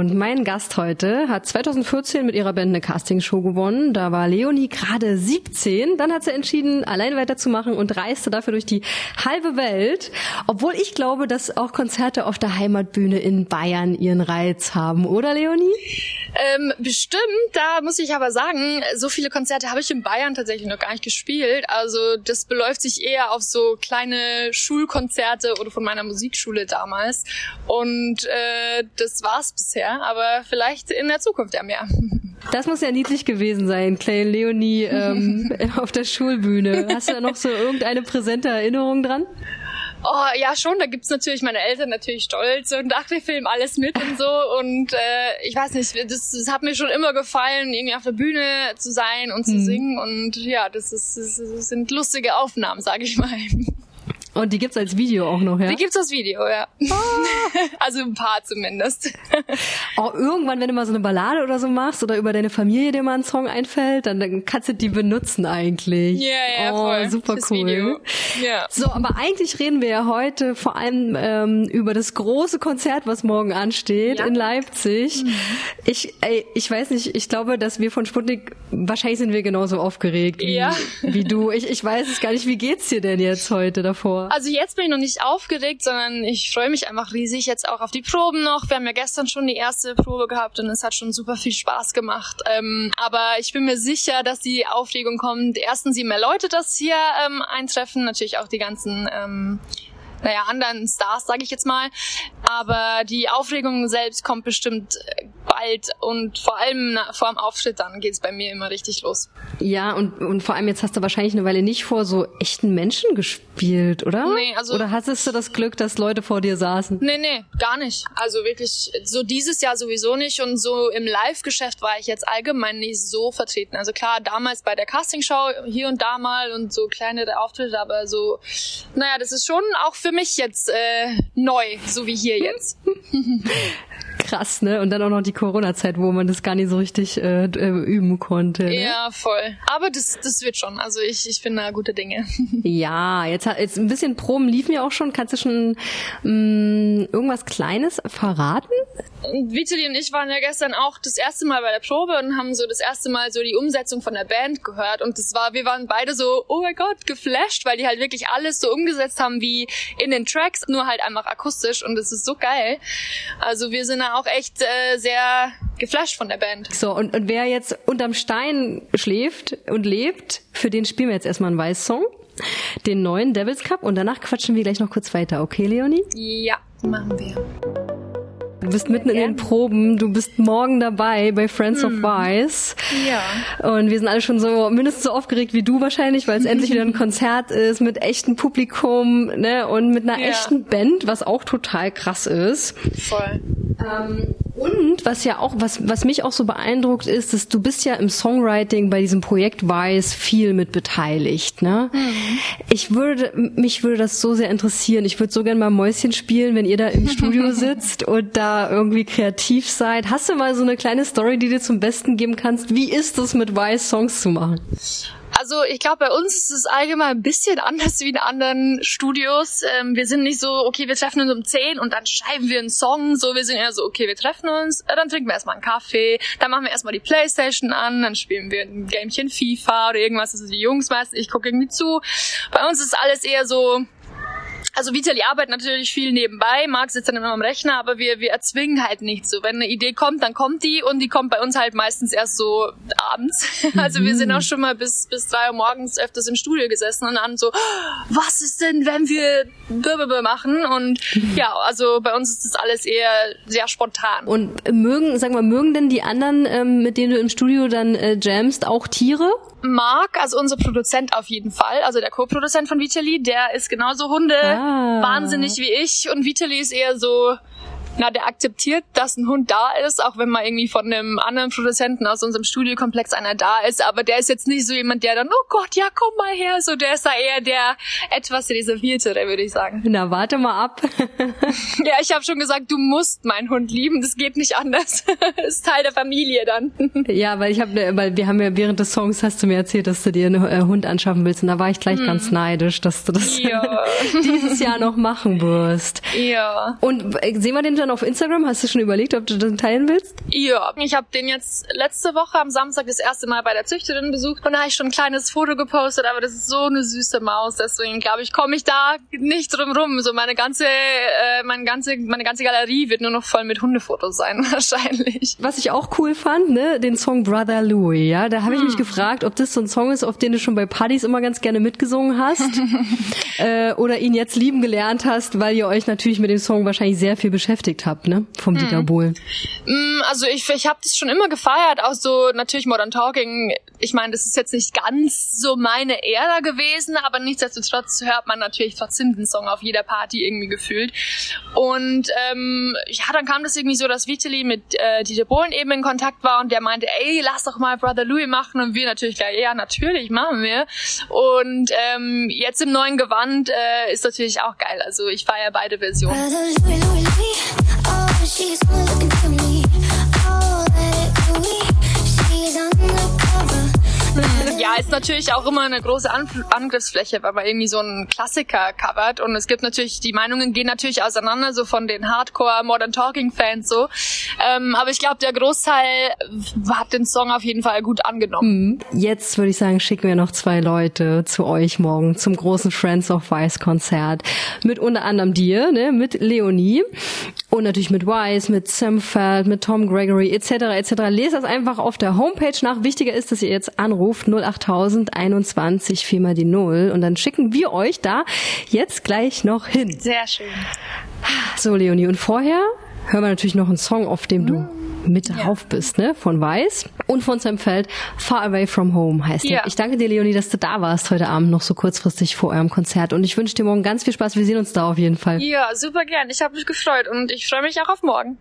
Und mein Gast heute hat 2014 mit ihrer Band eine Castingshow gewonnen. Da war Leonie gerade 17. Dann hat sie entschieden, allein weiterzumachen und reiste dafür durch die halbe Welt. Obwohl ich glaube, dass auch Konzerte auf der Heimatbühne in Bayern ihren Reiz haben, oder Leonie? Ähm, bestimmt, da muss ich aber sagen, so viele Konzerte habe ich in Bayern tatsächlich noch gar nicht gespielt. Also das beläuft sich eher auf so kleine Schulkonzerte oder von meiner Musikschule damals. Und äh, das war's bisher, aber vielleicht in der Zukunft ja mehr. Das muss ja niedlich gewesen sein, Clay Leonie ähm, auf der Schulbühne. Hast du da noch so irgendeine präsente Erinnerung dran? Oh, ja, schon. Da gibt's natürlich meine Eltern natürlich stolz und ach, wir filmen alles mit und so. Und äh, ich weiß nicht, das, das hat mir schon immer gefallen, irgendwie auf der Bühne zu sein und zu mhm. singen. Und ja, das, ist, das sind lustige Aufnahmen, sage ich mal. Und die gibt's als Video auch noch, ja? Die gibt's als Video, ja. Ah. also ein paar zumindest. Auch irgendwann, wenn du mal so eine Ballade oder so machst oder über deine Familie dir mal ein Song einfällt, dann, dann kannst du die benutzen eigentlich. Ja, ja, oh, voll. super Fürs cool. Video. Ja. So, aber eigentlich reden wir ja heute vor allem ähm, über das große Konzert, was morgen ansteht Ja. in Leipzig. Mhm. Ich, ey, ich weiß nicht, ich glaube, dass wir von Sputnik, wahrscheinlich sind wir genauso aufgeregt wie, Ja. wie du. Ich, ich weiß es gar nicht. Wie geht's dir denn jetzt heute davor? Also jetzt bin ich noch nicht aufgeregt, sondern ich freue mich einfach riesig jetzt auch auf die Proben noch. Wir haben ja gestern schon die erste Probe gehabt und es hat schon super viel Spaß gemacht. Ähm, aber ich bin mir sicher, dass die Aufregung kommt. Erstens, je mehr Leute das hier ähm, eintreffen, natürlich auch die ganzen ähm, naja, anderen Stars, sage ich jetzt mal. Aber die Aufregung selbst kommt bestimmt äh, bald und vor allem na, vor dem Auftritt dann geht's bei mir immer richtig los. Ja, und, und vor allem jetzt hast du wahrscheinlich eine Weile nicht vor so echten Menschen gespielt, oder? Nee, also- Oder hattest du das Glück, dass Leute vor dir saßen? Nee, nee, gar nicht. Also wirklich, so dieses Jahr sowieso nicht und so im Live-Geschäft war ich jetzt allgemein nicht so vertreten. Also klar, damals bei der Castingshow hier und da mal und so kleinere Auftritte, aber so, naja, das ist schon auch für mich jetzt äh, neu, so wie hier jetzt. Krass, ne? Und dann auch noch die Corona-Zeit, wo man das gar nicht so richtig äh, äh, üben konnte. Ne? Ja, voll. Aber das, das wird schon. Also ich, ich bin da gute Dinge. Ja, jetzt hat jetzt ein bisschen Proben liefen ja auch schon. Kannst du schon mh, irgendwas Kleines verraten? Vitali und ich waren ja gestern auch das erste Mal bei der Probe und haben so das erste Mal so die Umsetzung von der Band gehört und das war, wir waren beide so, oh mein Gott, geflasht, weil die halt wirklich alles so umgesetzt haben wie in den Tracks, nur halt einfach akustisch und das ist so geil. Also wir sind da auch echt äh, sehr geflasht von der Band. So, und, und wer jetzt unterm Stein schläft und lebt, für den spielen wir jetzt erstmal einen Weiß-Song. Den neuen Devils Cup und danach quatschen wir gleich noch kurz weiter, okay, Leonie? Ja, machen wir. Du bist mitten in den Proben, du bist morgen dabei bei Friends of Vice. Ja. Und wir sind alle schon so mindestens so aufgeregt wie du wahrscheinlich, weil es endlich wieder ein Konzert ist mit echtem Publikum, ne, und mit einer Ja. echten Band, was auch total krass ist. Voll. Ähm, und was ja auch, was, was mich auch so beeindruckt ist, dass du bist ja im Songwriting bei diesem Projekt Weiß viel mit beteiligt, ne? Ich würde, mich würde das so sehr interessieren. Ich würde so gern mal Mäuschen spielen, wenn ihr da im Studio sitzt und da irgendwie kreativ seid. Hast du mal so eine kleine Story, die dir zum Besten geben kannst? Wie ist es, mit Weiß Songs zu machen? Also ich glaube, bei uns ist es allgemein ein bisschen anders wie in anderen Studios. Ähm, wir sind nicht so, okay, wir treffen uns um 10 und dann schreiben wir einen Song. So, wir sind eher so, okay, wir treffen uns, äh, dann trinken wir erstmal einen Kaffee, dann machen wir erstmal die Playstation an, dann spielen wir ein Gamchen FIFA oder irgendwas. Also die Jungs meistens, ich gucke irgendwie zu. Bei uns ist alles eher so, also Vitali arbeitet natürlich viel nebenbei, Marc sitzt dann immer am Rechner, aber wir, wir erzwingen halt nicht so. Wenn eine Idee kommt, dann kommt die und die kommt bei uns halt meistens erst so abends. Also wir sind auch schon mal bis, bis drei Uhr morgens öfters im Studio gesessen und dann so, was ist denn, wenn wir blablabla machen? Und ja, also bei uns ist das alles eher sehr spontan. Und mögen, sag mal, mögen denn die anderen, ähm, mit denen du im Studio dann äh, jamst, auch Tiere? Marc, also unser Produzent auf jeden Fall, also der Co-Produzent von Vitali, der ist genauso Hunde Ah. wahnsinnig wie ich und Vitali ist eher so, na, der akzeptiert, dass ein Hund da ist, auch wenn mal irgendwie von einem anderen Produzenten aus unserem Studiokomplex einer da ist, aber der ist jetzt nicht so jemand, der dann, oh Gott, ja, komm mal her, so, der ist da eher der etwas reserviertere, würde ich sagen. Na, warte mal ab. Ja, ich habe schon gesagt, du musst meinen Hund lieben, das geht nicht anders. das ist Teil der Familie dann. Ja, weil ich habe, weil wir haben ja während des Songs hast du mir erzählt, dass du dir einen äh, Hund anschaffen willst und da war ich gleich ganz neidisch, dass du das dieses Jahr noch machen wirst. ja. Und äh, sehen wir den dann dann auf Instagram? Hast du schon überlegt, ob du den teilen willst? Ja, ich habe den jetzt letzte Woche am Samstag das erste Mal bei der Züchterin besucht und da habe ich schon ein kleines Foto gepostet, aber das ist so eine süße Maus, deswegen glaube ich, komme ich da nicht drum rum. So meine ganze, äh, meine ganze, meine ganze Galerie wird nur noch voll mit Hundefotos sein wahrscheinlich. Was ich auch cool fand, ne, den Song Brother Louie, ja, da habe ich hm. mich gefragt, ob das so ein Song ist, auf den du schon bei Partys immer ganz gerne mitgesungen hast äh, oder ihn jetzt lieben gelernt hast, weil ihr euch natürlich mit dem Song wahrscheinlich sehr viel beschäftigt habt, ne, vom hm. Dieter Bohlen. Mm, also ich, ich habe das schon immer gefeiert, auch so natürlich Modern Talking. Ich meine, das ist jetzt nicht ganz so meine Ära gewesen, aber nichtsdestotrotz hört man natürlich trotzdem den Song auf jeder Party irgendwie gefühlt. Und ähm, ja, dann kam das irgendwie so, dass Vitali mit äh, Dieter Bohlen eben in Kontakt war und der meinte, ey, lass doch mal Brother Louis machen und wir natürlich gleich, ja, natürlich machen wir. Und ähm, jetzt im neuen Gewand äh, ist natürlich auch geil. Also ich feiere beide Versionen. Louis, Louis, Louis. She's looking Ja, ist natürlich auch immer eine große An Angriffsfläche, weil man irgendwie so einen Klassiker covert und es gibt natürlich, die Meinungen gehen natürlich auseinander, so von den Hardcore Modern Talking Fans so. Ähm, aber ich glaube, der Großteil hat den Song auf jeden Fall gut angenommen. Hm. Jetzt würde ich sagen, schicken wir noch zwei Leute zu euch morgen zum großen Friends of Vice Konzert. Mit unter anderem dir, ne, mit Leonie und natürlich mit Wise, mit Sam Feld, mit Tom Gregory etc. etc. Lest das einfach auf der Homepage nach. Wichtiger ist, dass ihr jetzt anruft 08000 21 viermal die Null und dann schicken wir euch da jetzt gleich noch hin. Sehr schön. So Leonie und vorher hören wir natürlich noch einen Song, auf dem du mit ja. drauf bist, ne? Von Weiß und von Sam Feld. Far Away From Home heißt ja. der. Ich danke dir, Leonie, dass du da warst heute Abend noch so kurzfristig vor eurem Konzert und ich wünsche dir morgen ganz viel Spaß. Wir sehen uns da auf jeden Fall. Ja, super gern. Ich habe mich gefreut und ich freue mich auch auf morgen.